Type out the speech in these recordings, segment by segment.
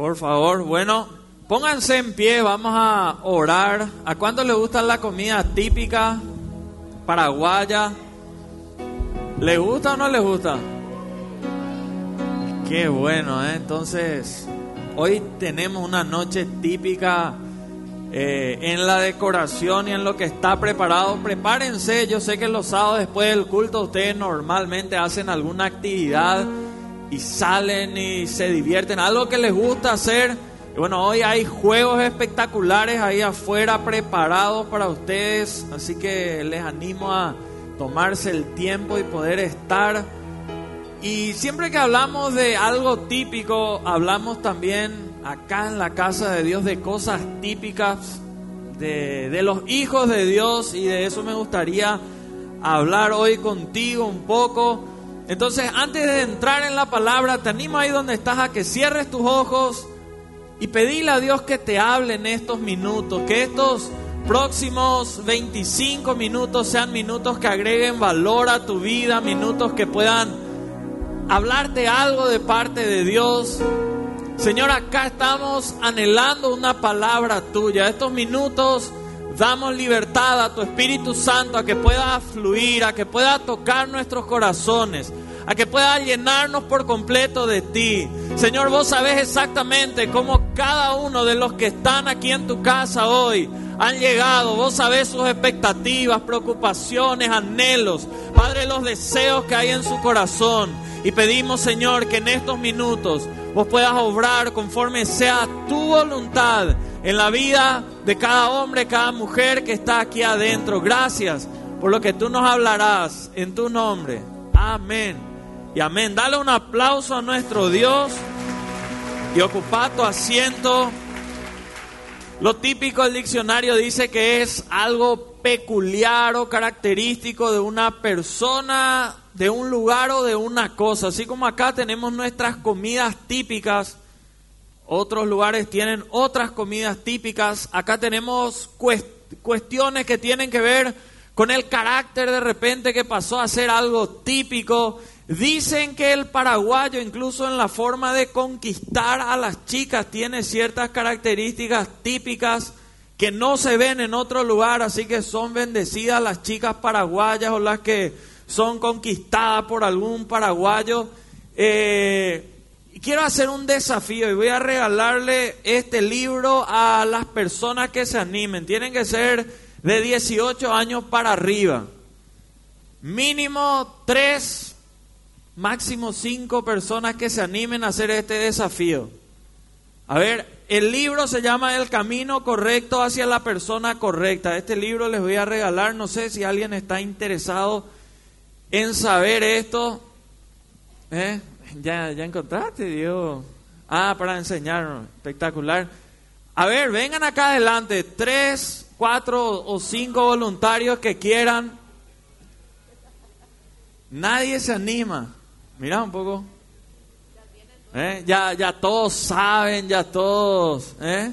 Por favor, bueno, pónganse en pie, vamos a orar. ¿A cuánto le gusta la comida típica paraguaya? ¿Le gusta o no le gusta? Qué bueno, ¿eh? Entonces, hoy tenemos una noche típica eh, en la decoración y en lo que está preparado. Prepárense, yo sé que los sábados después del culto ustedes normalmente hacen alguna actividad y salen y se divierten, algo que les gusta hacer. Bueno, hoy hay juegos espectaculares ahí afuera preparados para ustedes, así que les animo a tomarse el tiempo y poder estar. Y siempre que hablamos de algo típico, hablamos también acá en la casa de Dios de cosas típicas de, de los hijos de Dios y de eso me gustaría hablar hoy contigo un poco. Entonces, antes de entrar en la palabra, te animo ahí donde estás a que cierres tus ojos y pedile a Dios que te hable en estos minutos, que estos próximos 25 minutos sean minutos que agreguen valor a tu vida, minutos que puedan hablarte algo de parte de Dios. Señor, acá estamos anhelando una palabra tuya. Estos minutos damos libertad a tu Espíritu Santo a que pueda fluir, a que pueda tocar nuestros corazones, a que pueda llenarnos por completo de ti. Señor, vos sabés exactamente cómo cada uno de los que están aquí en tu casa hoy han llegado. Vos sabés sus expectativas, preocupaciones, anhelos. Padre, los deseos que hay en su corazón. Y pedimos, Señor, que en estos minutos vos puedas obrar conforme sea tu voluntad en la vida de cada hombre, cada mujer que está aquí adentro. Gracias por lo que tú nos hablarás en tu nombre. Amén. Y amén. Dale un aplauso a nuestro Dios y ocupa tu asiento. Lo típico del diccionario dice que es algo peculiar o característico de una persona, de un lugar o de una cosa. Así como acá tenemos nuestras comidas típicas otros lugares tienen otras comidas típicas. Acá tenemos cuestiones que tienen que ver con el carácter de repente que pasó a ser algo típico. Dicen que el paraguayo, incluso en la forma de conquistar a las chicas, tiene ciertas características típicas que no se ven en otro lugar, así que son bendecidas las chicas paraguayas o las que son conquistadas por algún paraguayo. Eh, quiero hacer un desafío y voy a regalarle este libro a las personas que se animen. Tienen que ser de 18 años para arriba. Mínimo 3, máximo 5 personas que se animen a hacer este desafío. A ver, el libro se llama El camino correcto hacia la persona correcta. Este libro les voy a regalar. No sé si alguien está interesado en saber esto. ¿Eh? Ya, ya encontraste, Dios. Ah, para enseñarnos. Espectacular. A ver, vengan acá adelante. Tres, cuatro o cinco voluntarios que quieran. Nadie se anima. Mira un poco. ¿Eh? Ya, ya todos saben, ya todos. ¿eh?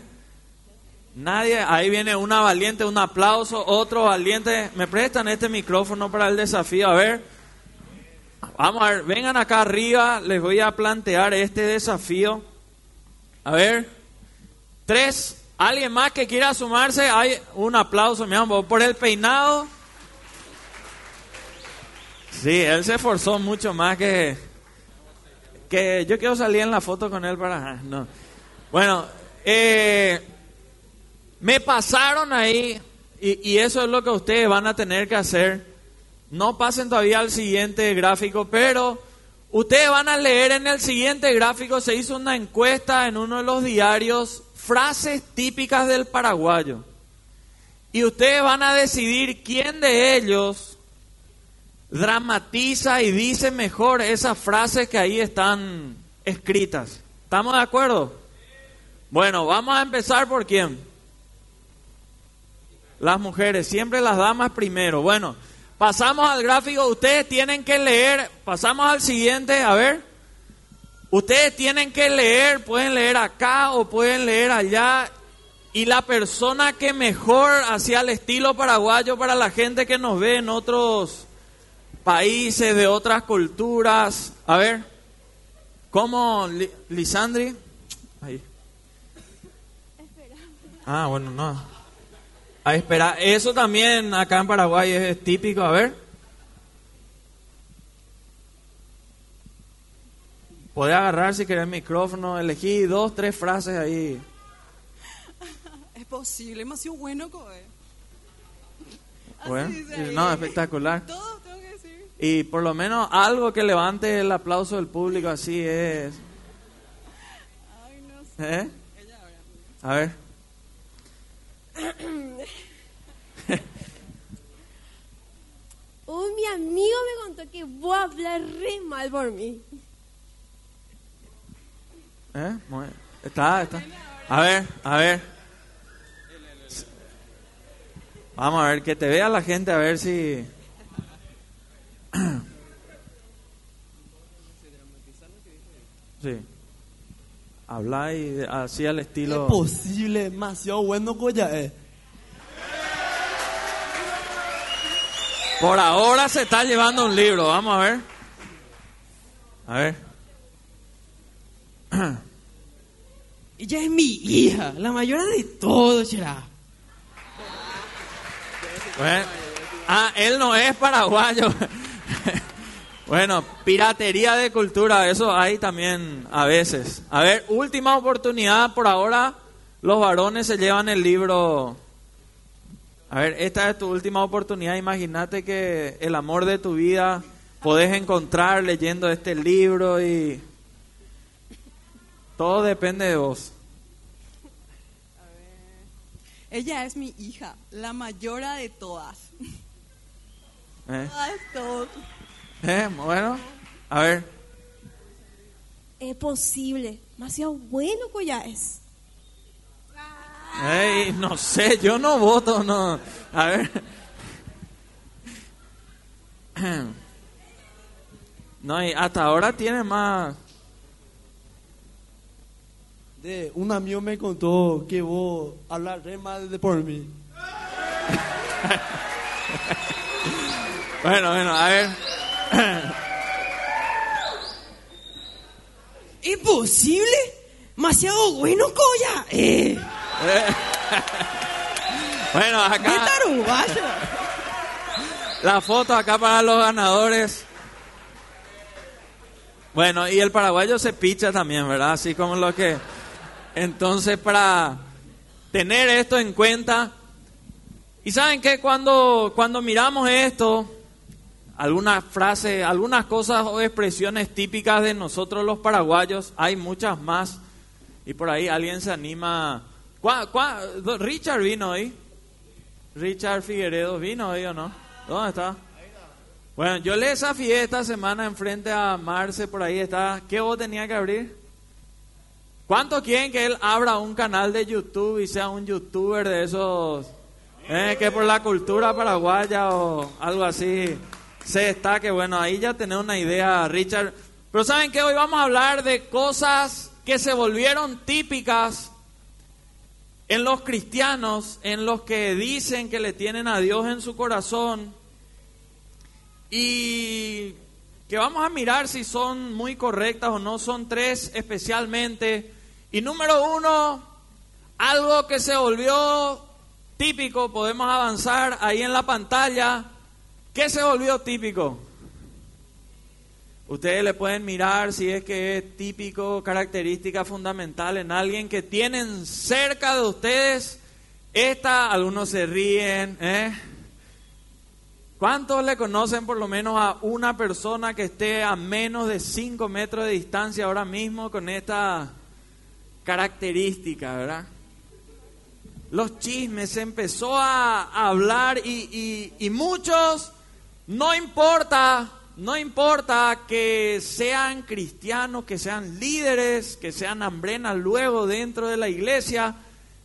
Nadie, ahí viene una valiente, un aplauso, otro valiente. ¿Me prestan este micrófono para el desafío? A ver. Vamos a ver, vengan acá arriba, les voy a plantear este desafío. A ver, tres, alguien más que quiera sumarse, hay un aplauso, mi amor, por el peinado. Sí, él se esforzó mucho más que que yo quiero salir en la foto con él para no. Bueno, eh, me pasaron ahí y, y eso es lo que ustedes van a tener que hacer no pasen todavía al siguiente gráfico, pero ustedes van a leer en el siguiente gráfico, se hizo una encuesta en uno de los diarios, frases típicas del paraguayo. Y ustedes van a decidir quién de ellos dramatiza y dice mejor esas frases que ahí están escritas. ¿Estamos de acuerdo? Bueno, vamos a empezar por quién. Las mujeres, siempre las damas primero. Bueno, Pasamos al gráfico, ustedes tienen que leer, pasamos al siguiente, a ver. Ustedes tienen que leer, pueden leer acá o pueden leer allá. Y la persona que mejor hacía el estilo paraguayo para la gente que nos ve en otros países, de otras culturas. A ver, ¿cómo, Lisandri? Ahí. Ah, bueno, no. A espera, eso también acá en Paraguay es típico, a ver. Podés agarrar si querés el micrófono, elegí dos, tres frases ahí. Es posible, demasiado bueno, Coe. Bueno, ahí. no, espectacular. Todo tengo que decir. Y por lo menos algo que levante el aplauso del público así es... ¿Eh? A ver. Un mi amigo me contó que voy a hablar re mal por mí. ¿Eh? Muy- Está, está. A ver, a ver. Vamos a ver, que te vea la gente, a ver si... Sí. Habla y así al estilo... Es posible, demasiado bueno Goya es. Por ahora se está llevando un libro, vamos a ver. A ver. Ella es mi hija, la mayor de todo, será. Bueno. Ah, él no es paraguayo. Bueno, piratería de cultura, eso hay también a veces. A ver, última oportunidad, por ahora los varones se llevan el libro. A ver, esta es tu última oportunidad. Imagínate que el amor de tu vida podés encontrar leyendo este libro y todo depende de vos. Ella es mi hija, la mayora de todas. ¿Eh? Todas, todas. ¿Eh? Bueno, a ver. Es posible. Demasiado bueno que ya es. Ey, no sé, yo no voto, no. A ver. No, y hasta ahora tiene más. De, un amigo me contó que vos hablas re mal de por mí. Bueno, bueno, a ver. ¿Imposible? Demasiado bueno Goya eh. Bueno, ¡Qué acá la foto acá para los ganadores. Bueno, y el paraguayo se picha también, ¿verdad? Así como lo que. Entonces, para tener esto en cuenta. Y saben que cuando, cuando miramos esto, algunas frases, algunas cosas o expresiones típicas de nosotros los paraguayos, hay muchas más. Y por ahí alguien se anima. ¿Cuá- Richard vino hoy. Richard Figueredo vino hoy o no. ¿Dónde está? Bueno, yo le desafié esta semana enfrente a Marce, por ahí está. ¿Qué vos tenía que abrir? ¿Cuántos quieren que él abra un canal de YouTube y sea un youtuber de esos eh, que por la cultura paraguaya o algo así se destaque? Bueno, ahí ya tenés una idea, Richard. Pero saben que hoy vamos a hablar de cosas que se volvieron típicas en los cristianos, en los que dicen que le tienen a Dios en su corazón y que vamos a mirar si son muy correctas o no, son tres especialmente. Y número uno, algo que se volvió típico, podemos avanzar ahí en la pantalla. ¿Qué se volvió típico? Ustedes le pueden mirar si es que es típico, característica fundamental en alguien que tienen cerca de ustedes. Esta, algunos se ríen, ¿eh? ¿Cuántos le conocen por lo menos a una persona que esté a menos de 5 metros de distancia ahora mismo con esta característica, verdad? Los chismes, se empezó a, hablar y- y muchos, no importa, no importa que sean cristianos, que sean líderes, que sean hambrenas luego dentro de la iglesia,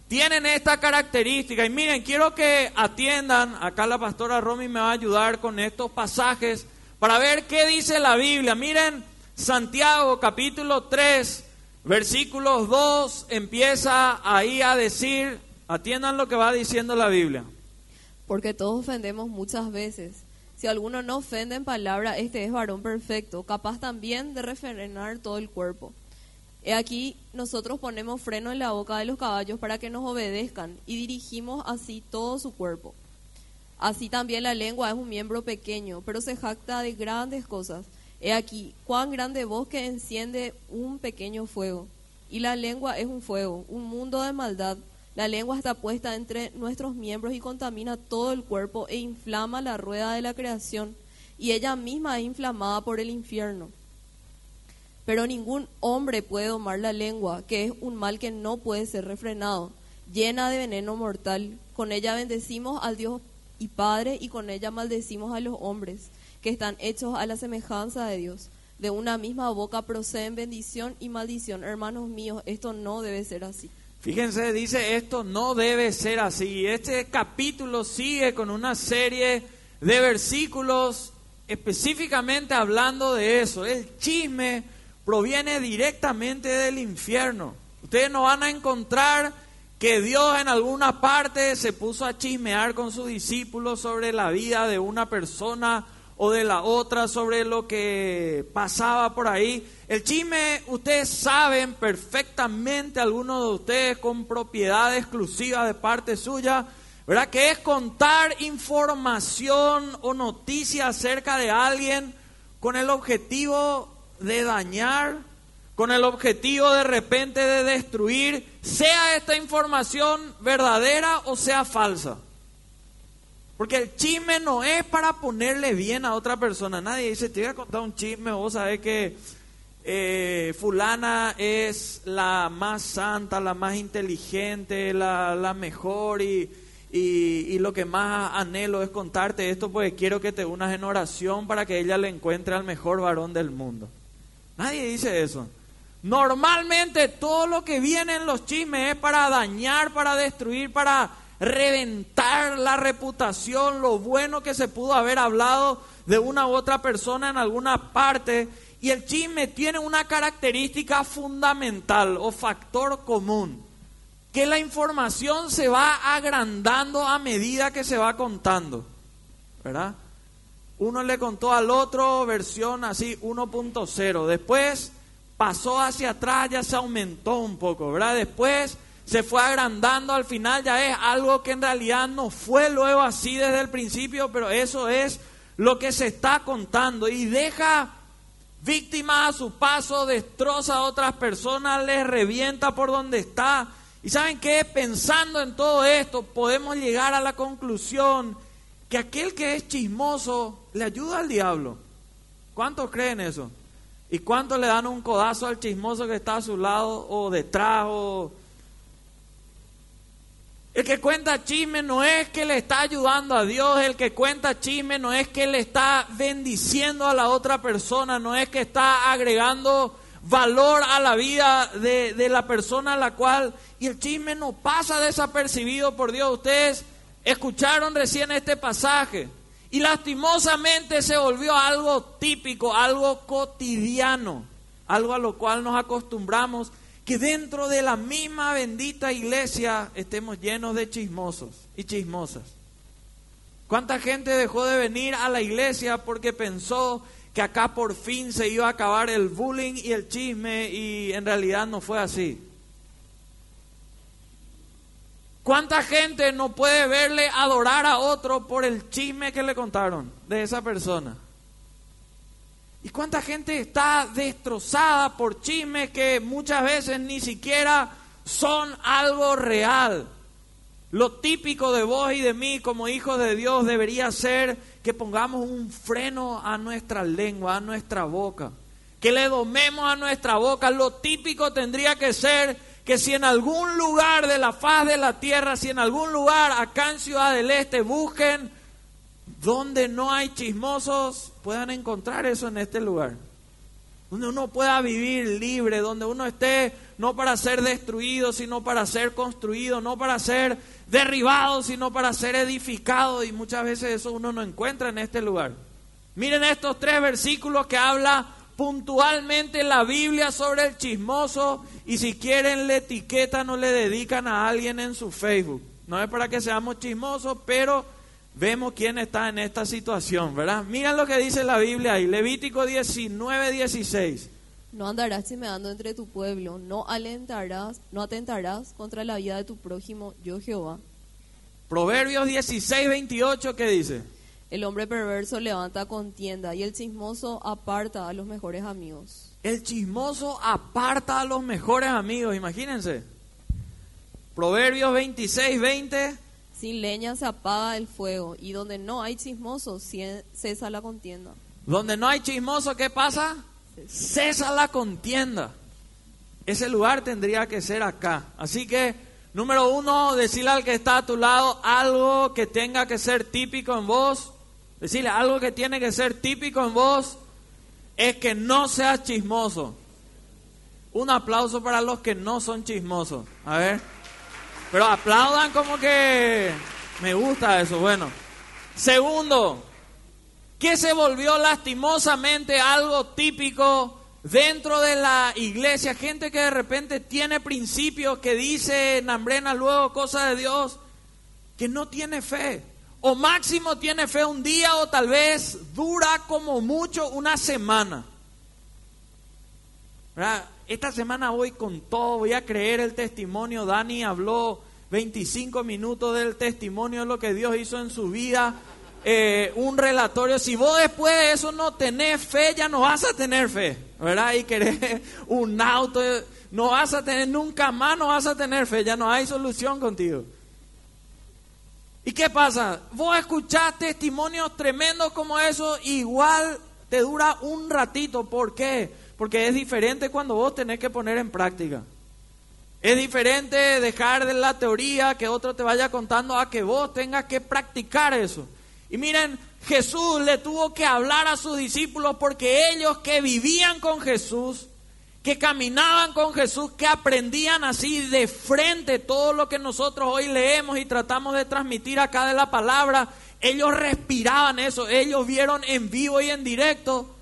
tienen esta característica. Y miren, quiero que atiendan, acá la pastora Romy me va a ayudar con estos pasajes para ver qué dice la Biblia. Miren, Santiago capítulo 3, versículos 2, empieza ahí a decir, atiendan lo que va diciendo la Biblia. Porque todos ofendemos muchas veces. Si alguno no ofende en palabra, este es varón perfecto, capaz también de refrenar todo el cuerpo. He aquí, nosotros ponemos freno en la boca de los caballos para que nos obedezcan y dirigimos así todo su cuerpo. Así también la lengua es un miembro pequeño, pero se jacta de grandes cosas. He aquí, cuán grande voz que enciende un pequeño fuego. Y la lengua es un fuego, un mundo de maldad. La lengua está puesta entre nuestros miembros y contamina todo el cuerpo e inflama la rueda de la creación. Y ella misma es inflamada por el infierno. Pero ningún hombre puede domar la lengua, que es un mal que no puede ser refrenado, llena de veneno mortal. Con ella bendecimos al Dios y Padre, y con ella maldecimos a los hombres, que están hechos a la semejanza de Dios. De una misma boca proceden bendición y maldición. Hermanos míos, esto no debe ser así. Fíjense, dice esto no debe ser así. Este capítulo sigue con una serie de versículos específicamente hablando de eso. El chisme proviene directamente del infierno. Ustedes no van a encontrar que Dios en alguna parte se puso a chismear con sus discípulos sobre la vida de una persona o de la otra, sobre lo que pasaba por ahí. El chisme, ustedes saben perfectamente, algunos de ustedes con propiedad exclusiva de parte suya, ¿verdad? Que es contar información o noticia acerca de alguien con el objetivo de dañar, con el objetivo de repente de destruir, sea esta información verdadera o sea falsa. Porque el chisme no es para ponerle bien a otra persona. Nadie dice, te voy a contar un chisme, vos sabés que eh, fulana es la más santa, la más inteligente, la, la mejor y, y, y, lo que más anhelo es contarte esto porque quiero que te unas en oración para que ella le encuentre al mejor varón del mundo. Nadie dice eso. Normalmente todo lo que viene en los chismes es para dañar, para destruir, para reventar la reputación, lo bueno que se pudo haber hablado de una u otra persona en alguna parte. Y el chisme tiene una característica fundamental o factor común, que la información se va agrandando a medida que se va contando. ¿Verdad? Uno le contó al otro versión así 1.0. Después pasó hacia atrás, ya se aumentó un poco, ¿verdad? Después se fue agrandando, al final ya es algo que en realidad no fue luego así desde el principio, pero eso es lo que se está contando y deja víctimas a su paso, destroza a otras personas, les revienta por donde está. Y saben qué, pensando en todo esto, podemos llegar a la conclusión que aquel que es chismoso le ayuda al diablo. ¿Cuántos creen eso? ¿Y cuántos le dan un codazo al chismoso que está a su lado o detrás? El que cuenta chisme no es que le está ayudando a Dios, el que cuenta chisme no es que le está bendiciendo a la otra persona, no es que está agregando valor a la vida de, de la persona a la cual... Y el chisme no pasa desapercibido por Dios. Ustedes Escucharon recién este pasaje y lastimosamente se volvió algo típico, algo cotidiano, algo a lo cual nos acostumbramos, que dentro de la misma bendita iglesia estemos llenos de chismosos y chismosas. ¿Cuánta gente dejó de venir a la iglesia porque pensó que acá por fin se iba a acabar el bullying y el chisme y en realidad no fue así? ¿Cuánta gente no puede verle adorar a otro por el chisme que le contaron de esa persona? ¿Y cuánta gente está destrozada por chismes que muchas veces ni siquiera son algo real? Lo típico de vos y de mí como hijos de Dios debería ser que pongamos un freno a nuestra lengua, a nuestra boca. Que le domemos a nuestra boca. Lo típico tendría que ser que si en algún lugar de la faz de la tierra, si en algún lugar acá en Ciudad del Este busquen donde no hay chismosos, puedan encontrar eso en este lugar. Donde uno pueda vivir libre, donde uno esté no para ser destruido, sino para ser construido, no para ser derribado, sino para ser edificado. Y muchas veces eso uno no encuentra en este lugar. Miren estos tres versículos que habla puntualmente la Biblia sobre el chismoso y si quieren le etiquetan o le dedican a alguien en su Facebook. No es para que seamos chismosos, pero vemos quién está en esta situación, ¿verdad? Miren lo que dice la Biblia ahí, Levítico 19, 16. No andarás chismeando entre tu pueblo, no alentarás, no atentarás contra la vida de tu prójimo, yo Jehová. Proverbios 16, 28, ¿qué dice? El hombre perverso levanta contienda y el chismoso aparta a los mejores amigos. El chismoso aparta a los mejores amigos, imagínense. Proverbios 26, 20. Sin leña se apaga el fuego y donde no hay chismoso cesa la contienda. Donde no hay chismoso, ¿qué pasa? Cesa la contienda. Ese lugar tendría que ser acá. Así que, número uno, decirle al que está a tu lado algo que tenga que ser típico en vos. Decirle algo que tiene que ser típico en vos es que no seas chismoso. Un aplauso para los que no son chismosos. A ver. Pero aplaudan como que me gusta eso. Bueno. Segundo, que se volvió lastimosamente algo típico dentro de la iglesia. Gente que de repente tiene principios, que dice Nambrena luego cosas de Dios, que no tiene fe. O máximo tiene fe un día o tal vez dura como mucho una semana. ¿Verdad? Esta semana voy con todo, voy a creer el testimonio. Dani habló 25 minutos del testimonio de lo que Dios hizo en su vida. Eh, un relatorio. Si vos después de eso no tenés fe, ya no vas a tener fe, ¿verdad? Y querés un auto, no vas a tener nunca más, no vas a tener fe, ya no hay solución contigo. ¿Y qué pasa? Vos escuchás testimonios tremendos como eso, igual te dura un ratito. ¿Por qué? Porque es diferente cuando vos tenés que poner en práctica. Es diferente dejar de la teoría que otro te vaya contando a que vos tengas que practicar eso. Y miren, Jesús le tuvo que hablar a sus discípulos porque ellos que vivían con Jesús, que caminaban con Jesús, que aprendían así de frente todo lo que nosotros hoy leemos y tratamos de transmitir acá de la palabra, ellos respiraban eso, ellos vieron en vivo y en directo.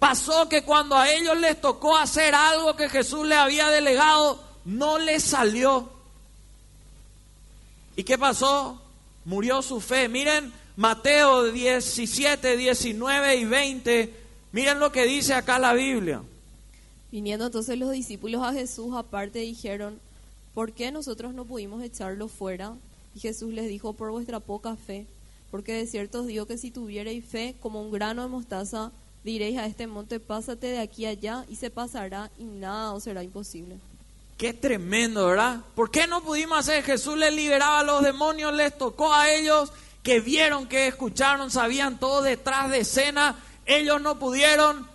Pasó que cuando a ellos les tocó hacer algo que Jesús les había delegado, no les salió. ¿Y qué pasó? Murió su fe. Miren Mateo 17, 19 y 20. Miren lo que dice acá la Biblia. Viniendo entonces los discípulos a Jesús aparte dijeron, ¿por qué nosotros no pudimos echarlo fuera? Y Jesús les dijo, por vuestra poca fe, porque de cierto os digo que si tuvierais fe como un grano de mostaza, diréis a este monte, pásate de aquí allá, y se pasará, y nada os será imposible. Qué tremendo, ¿verdad? ¿Por qué no pudimos hacer? Jesús les liberaba a los demonios, les tocó a ellos, que vieron, que escucharon, sabían todo detrás de escena. Ellos no pudieron.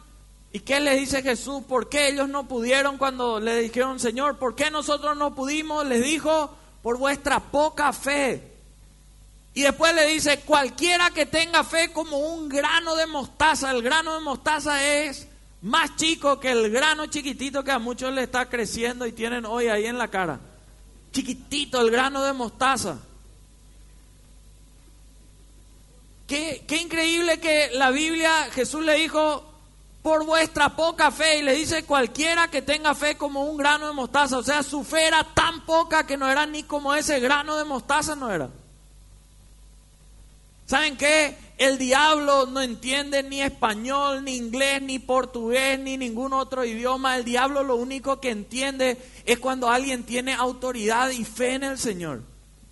¿Y qué les dice Jesús? ¿Por qué ellos no pudieron cuando le dijeron, Señor, ¿por qué nosotros no pudimos? Les dijo, por vuestra poca fe. Y después le dice, cualquiera que tenga fe como un grano de mostaza, el grano de mostaza es más chico que el grano chiquitito que a muchos le está creciendo y tienen hoy ahí en la cara. Chiquitito el grano de mostaza. Qué, qué increíble que la Biblia, Jesús le dijo, por vuestra poca fe, y le dice cualquiera que tenga fe como un grano de mostaza. O sea, su fe era tan poca que no era ni como ese grano de mostaza, no era. ¿Saben qué? El diablo no entiende ni español, ni inglés, ni portugués, ni ningún otro idioma. El diablo lo único que entiende es cuando alguien tiene autoridad y fe en el Señor.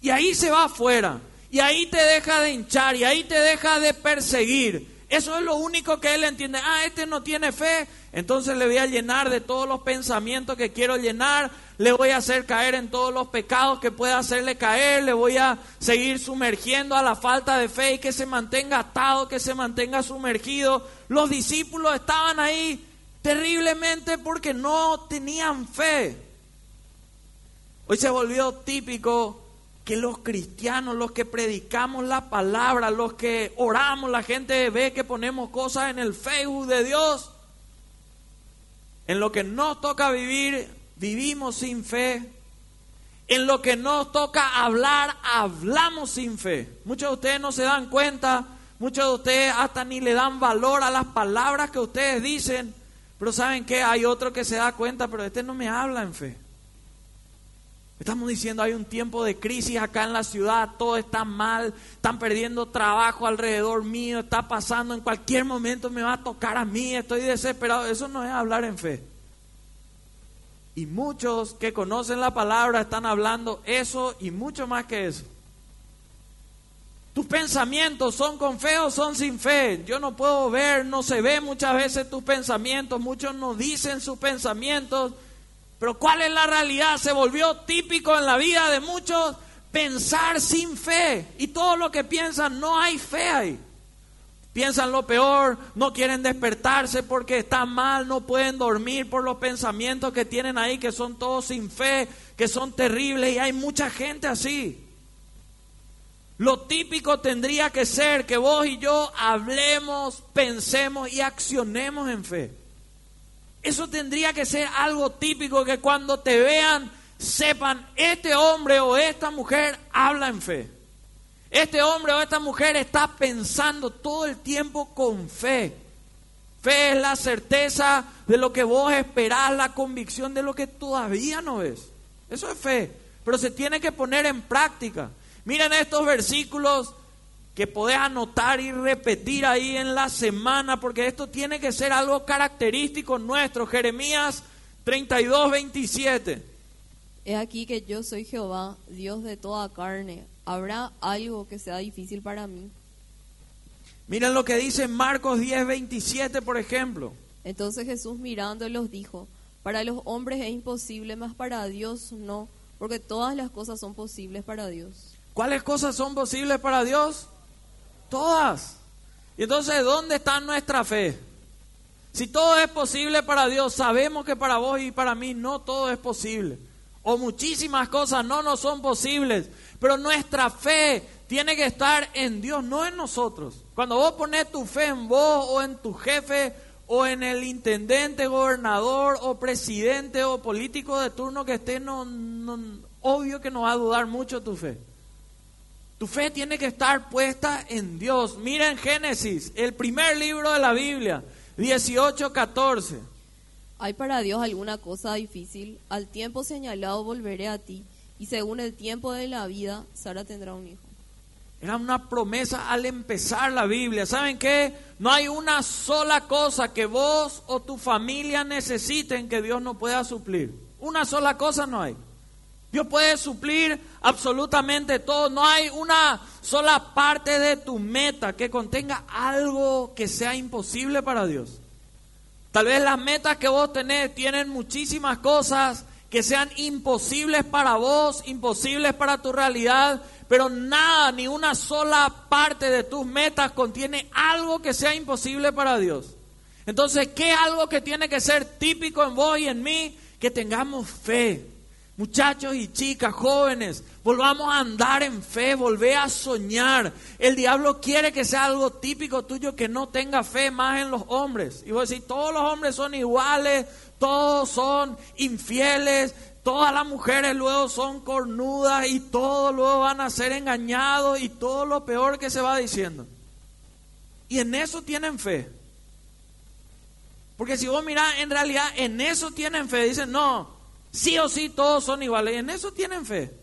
Y ahí se va afuera. Y ahí te deja de hinchar. Y ahí te deja de perseguir. Eso es lo único que él entiende. Ah, este no tiene fe. Entonces le voy a llenar de todos los pensamientos que quiero llenar. Le voy a hacer caer en todos los pecados que pueda hacerle caer. Le voy a seguir sumergiendo a la falta de fe y que se mantenga atado, que se mantenga sumergido. Los discípulos estaban ahí terriblemente porque no tenían fe. Hoy se volvió típico que los cristianos, los que predicamos la palabra, los que oramos, la gente ve que ponemos cosas en el Facebook de Dios. En lo que nos toca vivir, vivimos sin fe. En lo que nos toca hablar, hablamos sin fe. Muchos de ustedes no se dan cuenta, muchos de ustedes hasta ni le dan valor a las palabras que ustedes dicen. Pero ¿saben qué? Hay otro que se da cuenta, pero este no me habla en fe. Estamos diciendo hay un tiempo de crisis acá en la ciudad, todo está mal, están perdiendo trabajo alrededor mío, está pasando, en cualquier momento me va a tocar a mí, estoy desesperado. Eso no es hablar en fe. Y muchos que conocen la palabra están hablando eso y mucho más que eso. Tus pensamientos son con fe o son sin fe. Yo no puedo ver, no se ve muchas veces tus pensamientos, muchos no dicen sus pensamientos, pero ¿cuál es la realidad? Se volvió típico en la vida de muchos pensar sin fe y todo lo que piensan no hay fe ahí. Piensan lo peor, no quieren despertarse porque están mal, no pueden dormir por los pensamientos que tienen ahí, que son todos sin fe, que son terribles y hay mucha gente así. Lo típico tendría que ser que vos y yo hablemos, pensemos y accionemos en fe. Eso tendría que ser algo típico que cuando te vean sepan, este hombre o esta mujer habla en fe. Este hombre o esta mujer está pensando todo el tiempo con fe. Fe es la certeza de lo que vos esperás, la convicción de lo que todavía no ves. Eso es fe, pero se tiene que poner en práctica. Miren estos versículos que podés anotar y repetir ahí en la semana, porque esto tiene que ser algo característico nuestro. Jeremías 32, 27. He aquí que yo soy Jehová, Dios de toda carne. ¿Habrá algo que sea difícil para mí? Miren lo que dice Marcos 10, 27, por ejemplo. Entonces Jesús mirándolos dijo, para los hombres es imposible, mas para Dios no, porque todas las cosas son posibles para Dios. ¿Cuáles cosas son posibles para Dios? Todas. Y entonces, ¿dónde está nuestra fe? Si todo es posible para Dios, sabemos que para vos y para mí no todo es posible. O muchísimas cosas no nos son posibles. Pero nuestra fe tiene que estar en Dios, no en nosotros. Cuando vos pones tu fe en vos o en tu jefe o en el intendente, gobernador o presidente o político de turno que esté, no, obvio que no va a dudar mucho tu fe. Tu fe tiene que estar puesta en Dios. Mira Génesis, el primer libro de la Biblia, 18, 14. ¿Hay para Dios alguna cosa difícil? Al tiempo señalado volveré a ti y según el tiempo de la vida, Sara tendrá un hijo. Era una promesa al empezar la Biblia. ¿Saben qué? No hay una sola cosa que vos o tu familia necesiten que Dios no pueda suplir. Una sola cosa no hay. Dios puede suplir absolutamente todo. No hay una sola parte de tu meta que contenga algo que sea imposible para Dios. Tal vez las metas que vos tenés tienen muchísimas cosas que sean imposibles para vos, imposibles para tu realidad, pero nada, ni una sola parte de tus metas contiene algo que sea imposible para Dios. Entonces, ¿qué es algo que tiene que ser típico en vos y en mí? Que tengamos fe. Muchachos y chicas, jóvenes, volvamos a andar en fe, volver a soñar. El diablo quiere que sea algo típico tuyo que no tenga fe más en los hombres. Y vos decís, todos los hombres son iguales, todos son infieles, todas las mujeres luego son cornudas y todos luego van a ser engañados y todo lo peor que se va diciendo. Y en eso tienen fe. Porque si vos mirás, en realidad en eso tienen fe. Dicen, no, sí o sí todos son iguales. En eso tienen fe.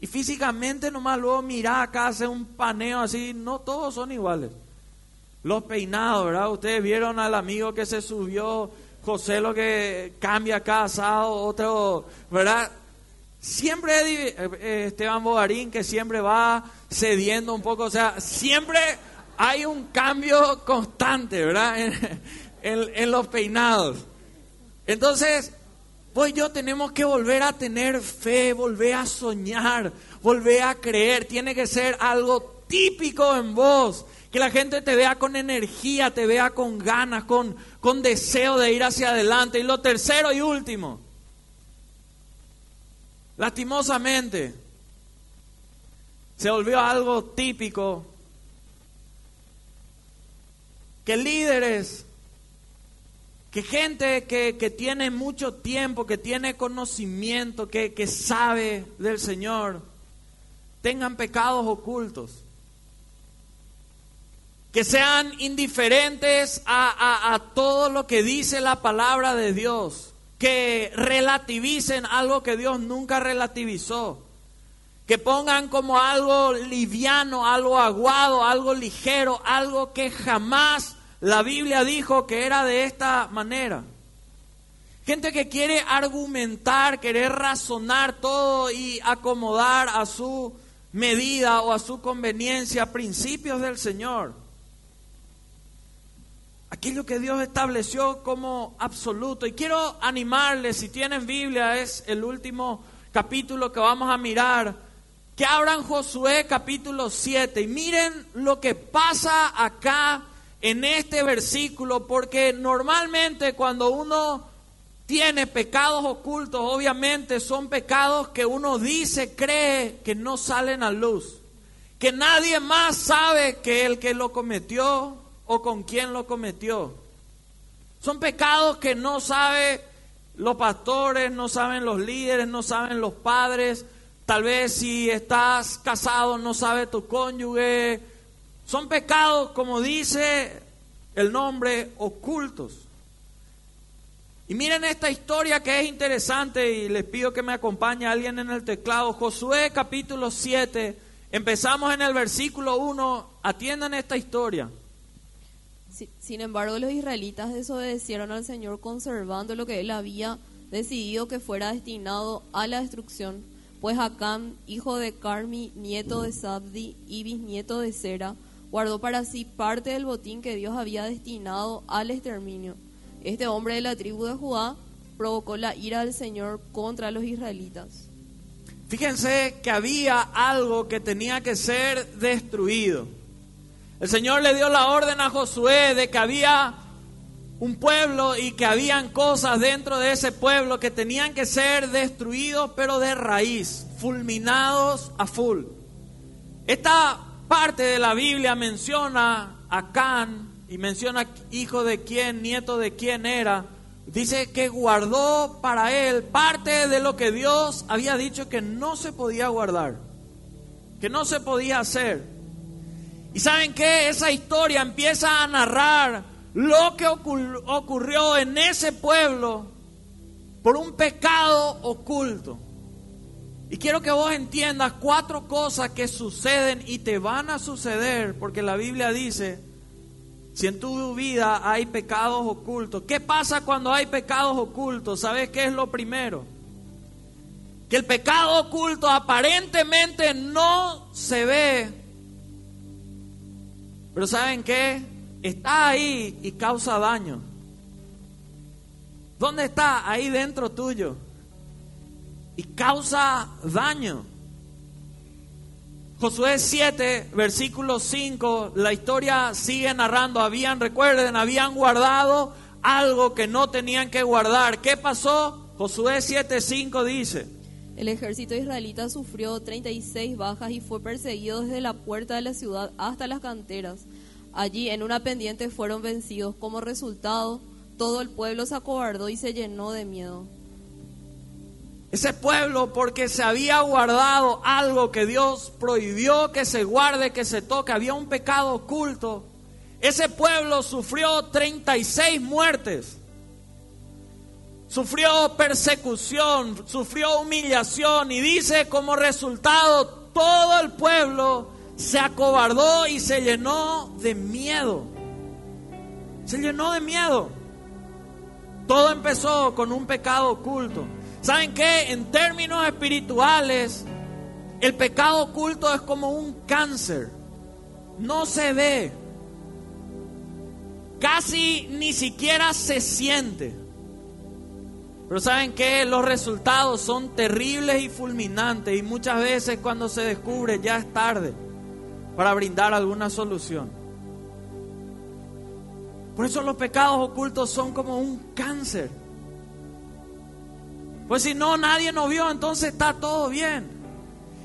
Y físicamente nomás luego mirá acá, hace un paneo así, no todos son iguales. Los peinados, ¿verdad? Ustedes vieron al amigo que se subió José lo que cambia cada sábado, otro, ¿verdad? Siempre eh, Esteban Bogarín que siempre va cediendo un poco, o sea, siempre hay un cambio constante, ¿verdad? En los peinados. Entonces, pues yo tenemos que volver a tener fe, volver a soñar, volver a creer. Tiene que ser algo típico en vos. Que la gente te vea con energía, te vea con ganas, con, con deseo de ir hacia adelante. Y lo tercero y último, lastimosamente, se volvió algo típico que líderes, que gente que, que tiene mucho tiempo, que tiene conocimiento, que, que sabe del Señor, tengan pecados ocultos que sean indiferentes a, todo lo que dice la palabra de Dios, que relativicen algo que Dios nunca relativizó. Que pongan como algo liviano, algo aguado, algo ligero, algo que jamás la Biblia dijo que era de esta manera. Gente que quiere argumentar, querer razonar todo y acomodar a su medida o a su conveniencia principios del Señor. Aquello que Dios estableció como absoluto. Y quiero animarles, si tienen Biblia, es el último capítulo que vamos a mirar, que abran Josué capítulo 7 y miren lo que pasa acá en este versículo, porque normalmente cuando uno tiene pecados ocultos, obviamente son pecados que uno dice, cree que no salen a luz, que nadie más sabe que el que lo cometió o con quién lo cometió. Son pecados que no saben los pastores, no saben los líderes, no saben los padres. Tal vez si estás casado no sabe tu cónyuge. Son pecados, como dice el nombre, ocultos. Y miren esta historia que es interesante y les pido que me acompañe alguien en el teclado. Josué capítulo 7, empezamos en el versículo 1, atiendan esta historia. Sin embargo, los israelitas desobedecieron al Señor conservando lo que él había decidido que fuera destinado a la destrucción, pues Acán, hijo de Carmi, nieto de Sabdi y bisnieto de Sera, guardó para sí parte del botín que Dios había destinado al exterminio. Este hombre de la tribu de Judá provocó la ira del Señor contra los israelitas. Fíjense que había algo que tenía que ser destruido. El Señor le dio la orden a Josué de que había un pueblo y que habían cosas dentro de ese pueblo que tenían que ser destruidos, pero de raíz, fulminados a full. Esta parte de la Biblia menciona a Can, y menciona hijo de quién, nieto de quién era, dice que guardó para él parte de lo que Dios había dicho que no se podía guardar, que no se podía hacer. Y saben que esa historia empieza a narrar lo que ocurrió en ese pueblo por un pecado oculto. Y quiero que vos entiendas cuatro cosas que suceden y te van a suceder, porque la Biblia dice si en tu vida hay pecados ocultos, ¿qué pasa cuando hay pecados ocultos? ¿Sabes qué es lo primero? Que el pecado oculto aparentemente no se ve. Pero ¿saben qué? Está ahí y causa daño. ¿Dónde está? Ahí dentro tuyo. Y causa daño. Josué 7, versículo 5, la historia sigue narrando, habían, recuerden, habían guardado algo que no tenían que guardar. ¿Qué pasó? Josué 7, 5 dice. El ejército israelita sufrió 36 bajas y fue perseguido desde la puerta de la ciudad hasta las canteras. Allí en una pendiente fueron vencidos. Como resultado, todo el pueblo se acobardó y se llenó de miedo. Ese pueblo porque se había guardado algo que Dios prohibió que se guarde, que se toque, había un pecado oculto. Ese pueblo sufrió 36 muertes. Sufrió persecución, sufrió humillación y dice como resultado todo el pueblo se acobardó y se llenó de miedo. Se llenó de miedo. Todo empezó con un pecado oculto. ¿Saben qué? En términos espirituales, el pecado oculto es como un cáncer. No se ve. Casi ni siquiera se siente. Pero ¿saben qué? Los resultados son terribles y fulminantes y muchas veces cuando se descubre ya es tarde para brindar alguna solución. Por eso los pecados ocultos son como un cáncer. Pues si no, nadie nos vio, entonces está todo bien.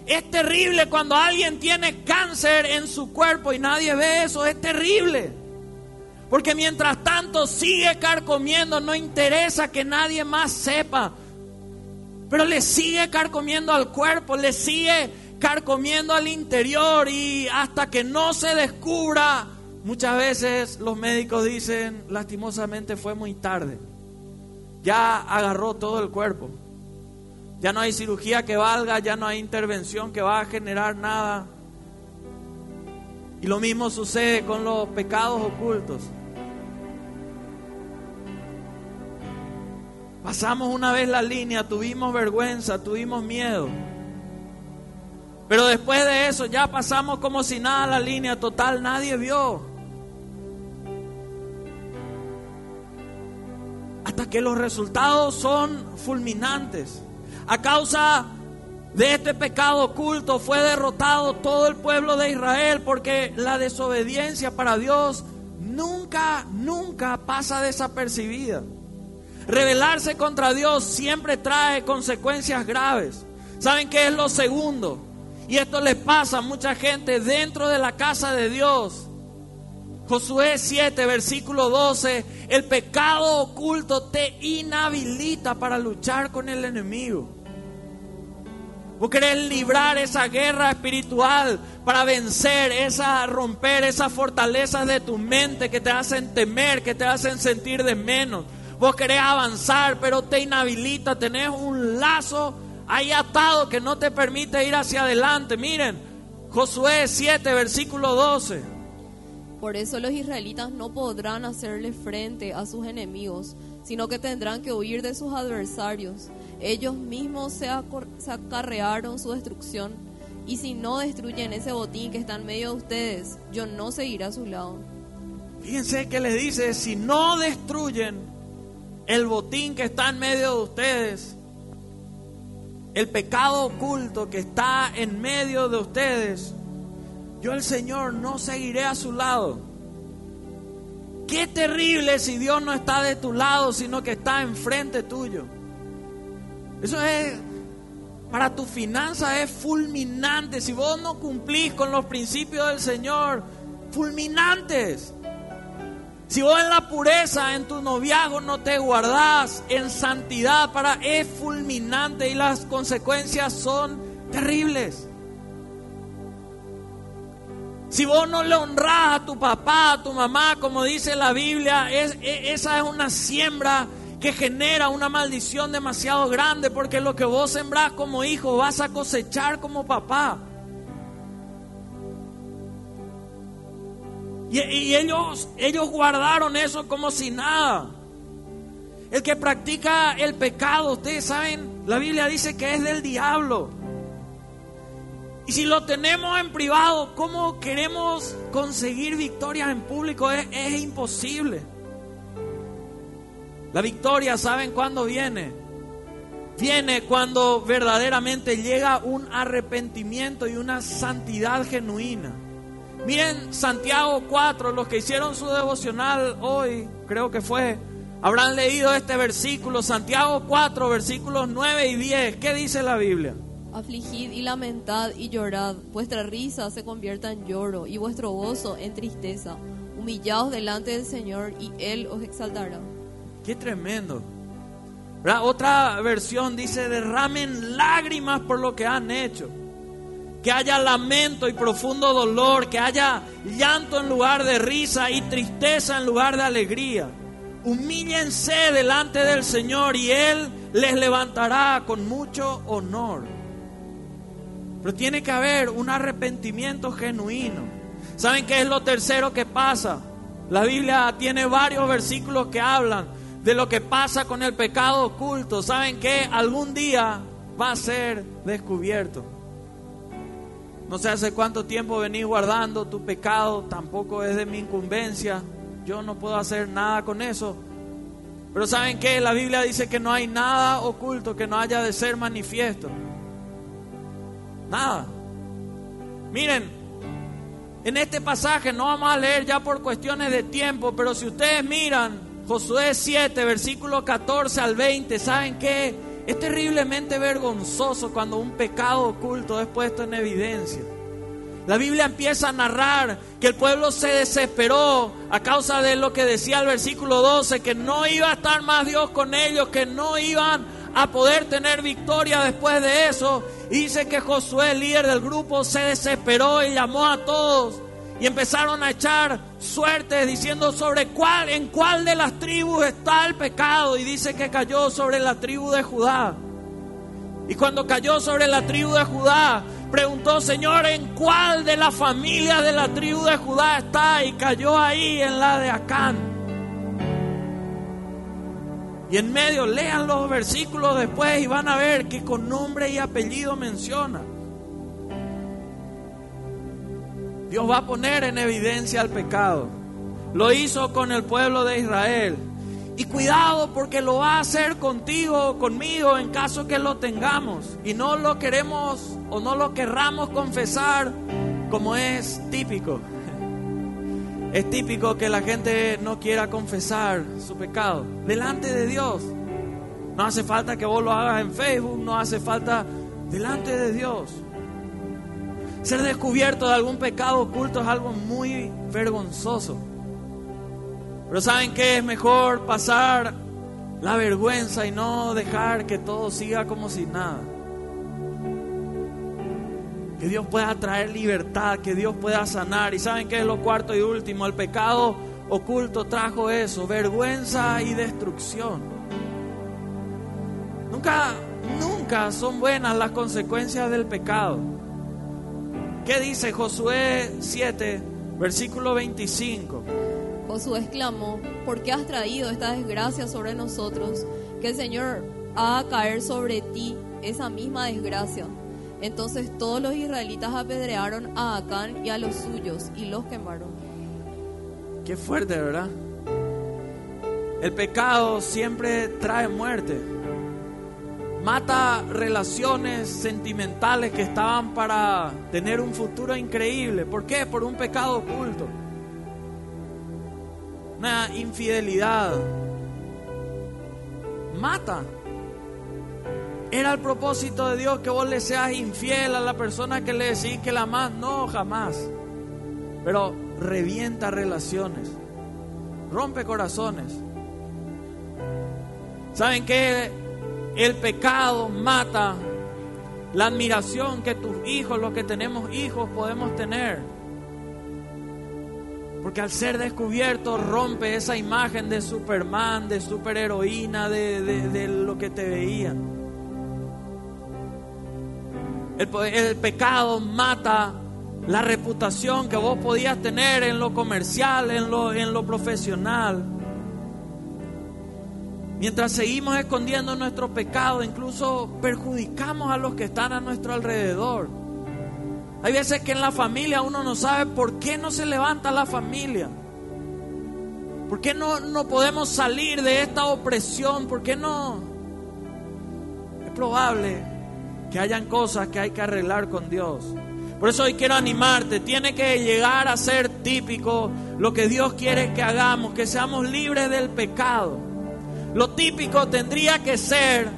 Es terrible cuando alguien tiene cáncer en su cuerpo y nadie ve eso, es terrible. Porque mientras tanto sigue carcomiendo, no interesa que nadie más sepa. Pero le sigue carcomiendo al cuerpo, le sigue carcomiendo al interior y hasta que no se descubra, muchas veces los médicos dicen, lastimosamente fue muy tarde. Ya agarró todo el cuerpo. Ya no hay cirugía que valga, ya no hay intervención que va a generar nada. Y lo mismo sucede con los pecados ocultos. Pasamos una vez la línea, tuvimos vergüenza, tuvimos miedo. Pero después de eso ya pasamos como si nada la línea total, nadie vio. Que los resultados son fulminantes. A causa de este pecado oculto fue derrotado todo el pueblo de Israel porque la desobediencia para Dios nunca, nunca pasa desapercibida. Rebelarse contra Dios siempre trae consecuencias graves. ¿Saben qué es lo segundo? Y esto le pasa a mucha gente dentro de la casa de Dios. Josué 7, versículo 12, el pecado oculto te inhabilita para luchar con el enemigo. Vos querés librar esa guerra espiritual para vencer, esa romper esas fortalezas de tu mente que te hacen temer, que te hacen sentir de menos. Vos querés avanzar, pero te inhabilita, tenés un lazo ahí atado que no te permite ir hacia adelante. Miren, Josué 7, versículo 12. Por eso los israelitas no podrán hacerle frente a sus enemigos, sino que tendrán que huir de sus adversarios ellos mismos se, acarrearon su destrucción, y si no destruyen ese botín que está en medio de ustedes, yo no seguiré a su lado. Fíjense que les dice, si no destruyen el botín que está en medio de ustedes, el pecado oculto que está en medio de ustedes, yo el Señor no seguiré a su lado. Qué terrible si Dios no está de tu lado, sino que está enfrente tuyo. Eso es, para tu finanza es fulminante. Si vos no cumplís con los principios del Señor, fulminantes. Si vos en la pureza, en tu noviazgo no te guardás, en santidad, para es fulminante y las consecuencias son terribles. Si vos no le honrás a tu papá, a tu mamá, como dice la Biblia, es, esa es una siembra que genera una maldición demasiado grande porque lo que vos sembrás como hijo vas a cosechar como papá. Y, y, ellos, ellos guardaron eso como si nada. El que practica el pecado, ustedes saben, la Biblia dice que es del diablo. Y si lo tenemos en privado, ¿cómo queremos conseguir victorias en público? Es, imposible. La victoria, ¿saben cuándo viene? Viene cuando verdaderamente llega un arrepentimiento y una santidad genuina. Miren Santiago 4, los que hicieron su devocional hoy, creo que fue, habrán leído este versículo, Santiago 4, versículos 9 y 10. ¿Qué dice la Biblia? Afligid y lamentad y llorad, vuestra risa se convierta en lloro y vuestro gozo en tristeza. Humillaos delante del Señor y Él os exaltará. Qué tremendo. Otra versión dice, derramen lágrimas por lo que han hecho. Que haya lamento y profundo dolor, que haya llanto en lugar de risa y tristeza en lugar de alegría. Humíllense delante del Señor y Él les levantará con mucho honor. Pero tiene que haber un arrepentimiento genuino. ¿Saben qué es lo tercero que pasa? La Biblia tiene varios versículos que hablan de lo que pasa con el pecado oculto, ¿saben que Algún día va a ser descubierto. No sé hace cuánto tiempo venís guardando tu pecado, tampoco es de mi incumbencia, yo no puedo hacer nada con eso. Pero ¿saben que La Biblia dice que no hay nada oculto que no haya de ser manifiesto. Nada. Miren, en este pasaje no vamos a leer ya por cuestiones de tiempo, pero si ustedes miran Josué 7, versículo 14 al 20, ¿saben qué? Es terriblemente vergonzoso cuando un pecado oculto es puesto en evidencia. La Biblia empieza a narrar que el pueblo se desesperó a causa de lo que decía el versículo 12, que no iba a estar más Dios con ellos, que no iban a poder tener victoria después de eso. Dice que Josué, el líder del grupo, se desesperó y llamó a todos Y empezaron a echar suertes diciendo sobre cuál, en cuál de las tribus está el pecado. Y dice que cayó sobre la tribu de Judá. Y cuando cayó sobre la tribu de Judá, preguntó, Señor, ¿en cuál de las familias de la tribu de Judá está? Y cayó ahí en la de Acán. Y en medio lean los versículos después y van a ver que con nombre y apellido menciona. Dios va a poner en evidencia el pecado. Lo hizo con el pueblo de Israel. Y cuidado porque lo va a hacer contigo o conmigo en caso que lo tengamos y no lo queremos o no lo querramos confesar como es típico. Es típico que la gente no quiera confesar su pecado delante de Dios. No hace falta que vos lo hagas en Facebook, no hace falta delante de Dios. Ser descubierto de algún pecado oculto es algo muy vergonzoso. Pero ¿saben qué? Es mejor pasar la vergüenza y no dejar que todo siga como si nada. Que Dios pueda traer libertad, que Dios pueda sanar. Y saben qué es lo cuarto y último, el pecado oculto trajo eso, vergüenza y destrucción. Nunca, nunca son buenas las consecuencias del pecado. ¿Qué dice Josué 7, versículo 25? Josué exclamó, ¿por qué has traído esta desgracia sobre nosotros? Que el Señor haga caer sobre ti esa misma desgracia. Entonces todos los israelitas apedrearon a Acán y a los suyos y los quemaron. Qué fuerte, ¿verdad? El pecado siempre trae muerte. Mata relaciones sentimentales que estaban para tener un futuro increíble. ¿Por qué? Por un pecado oculto. Una infidelidad. Mata. Era el propósito de Dios que vos le seas infiel a la persona que le decís que la amas. No, jamás. Pero revienta relaciones. Rompe corazones. ¿Saben qué? El pecado mata la admiración que tus hijos, los que tenemos hijos, podemos tener. Porque al ser descubierto rompe esa imagen de Superman, de superheroína, de, de, de lo que te veían. El, pecado mata la reputación que vos podías tener en lo comercial, en lo, en lo profesional. Mientras seguimos escondiendo nuestro pecado, incluso perjudicamos a los que están a nuestro alrededor. Hay veces que en la familia uno no sabe por qué no se levanta la familia. ¿Por qué no, no podemos salir de esta opresión? ¿Por qué no? Es probable que hayan cosas que hay que arreglar con Dios. Por eso hoy quiero animarte, tiene que llegar a ser típico lo que Dios quiere que hagamos, que seamos libres del pecado. Lo típico tendría que ser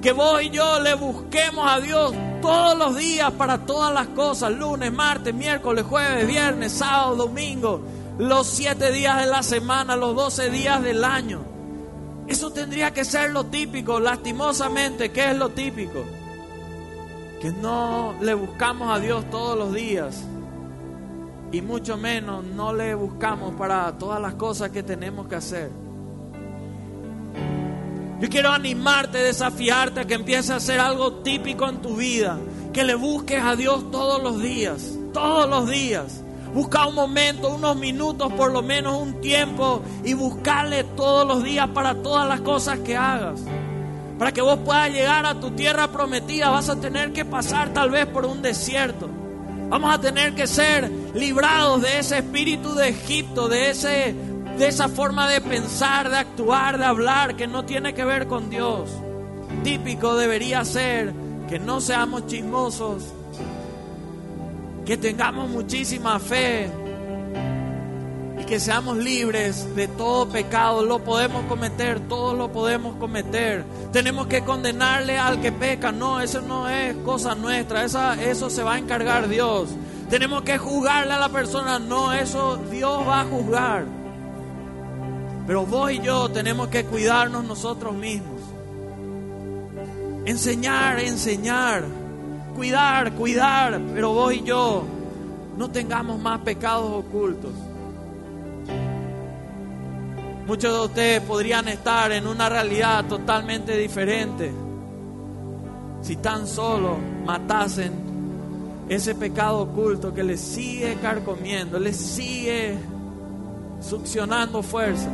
que vos y yo le busquemos a Dios todos los días para todas las cosas, lunes, martes, miércoles, jueves, viernes, sábado, domingo, los siete días de la semana, los doce días del año. Eso tendría que ser lo típico, lastimosamente, ¿qué es lo típico? Que no le buscamos a Dios todos los días y mucho menos no le buscamos para todas las cosas que tenemos que hacer. Yo quiero animarte, desafiarte a que empieces a hacer algo típico en tu vida, que le busques a Dios todos los días, todos los días. Busca un momento, unos minutos, por lo menos un tiempo y buscarle todos los días para todas las cosas que hagas. Para que vos puedas llegar a tu tierra prometida vas a tener que pasar tal vez por un desierto. Vamos a tener que ser librados de ese espíritu de Egipto, de, ese, de esa forma de pensar, de actuar, de hablar que no tiene que ver con Dios. Típico debería ser que no seamos chismosos, que tengamos muchísima fe, que seamos libres de todo pecado. Lo podemos cometer, todos lo podemos cometer. Tenemos que condenarle al que peca. No, eso no es cosa nuestra, Esa, eso se va a encargar Dios. Tenemos que juzgarle a la persona. No, eso Dios va a juzgar. Pero vos y yo tenemos que cuidarnos nosotros mismos. Enseñar, enseñar. Cuidar, cuidar. Pero vos y yo no tengamos más pecados ocultos. Muchos de ustedes podrían estar en una realidad totalmente diferente si tan solo matasen ese pecado oculto que les sigue carcomiendo, les sigue succionando fuerzas.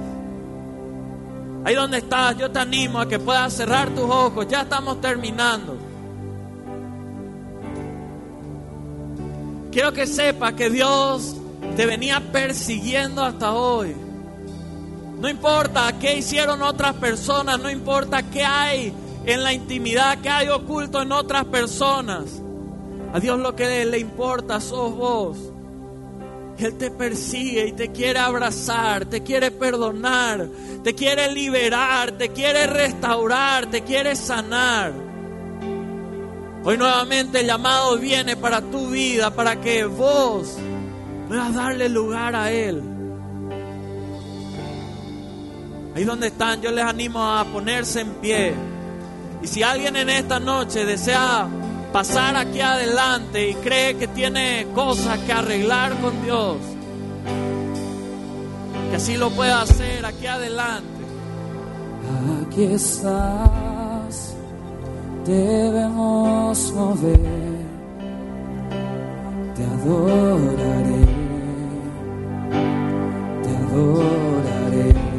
Ahí donde estás, yo te animo a que puedas cerrar tus ojos. Ya estamos terminando. Quiero que sepas que Dios te venía persiguiendo hasta hoy. No importa qué hicieron otras personas, no importa qué hay en la intimidad, qué hay oculto en otras personas. A Dios lo que le importa sos vos. Él te persigue y te quiere abrazar, te quiere perdonar, te quiere liberar, te quiere restaurar, te quiere sanar. Hoy nuevamente el llamado viene para tu vida, para que vos puedas darle lugar a Él. Ahí donde están, yo les animo a ponerse en pie. Y si alguien en esta noche desea pasar aquí adelante y cree que tiene cosas que arreglar con Dios, que así lo pueda hacer aquí adelante. Aquí estás, debemos mover, te adoraré, te adoraré.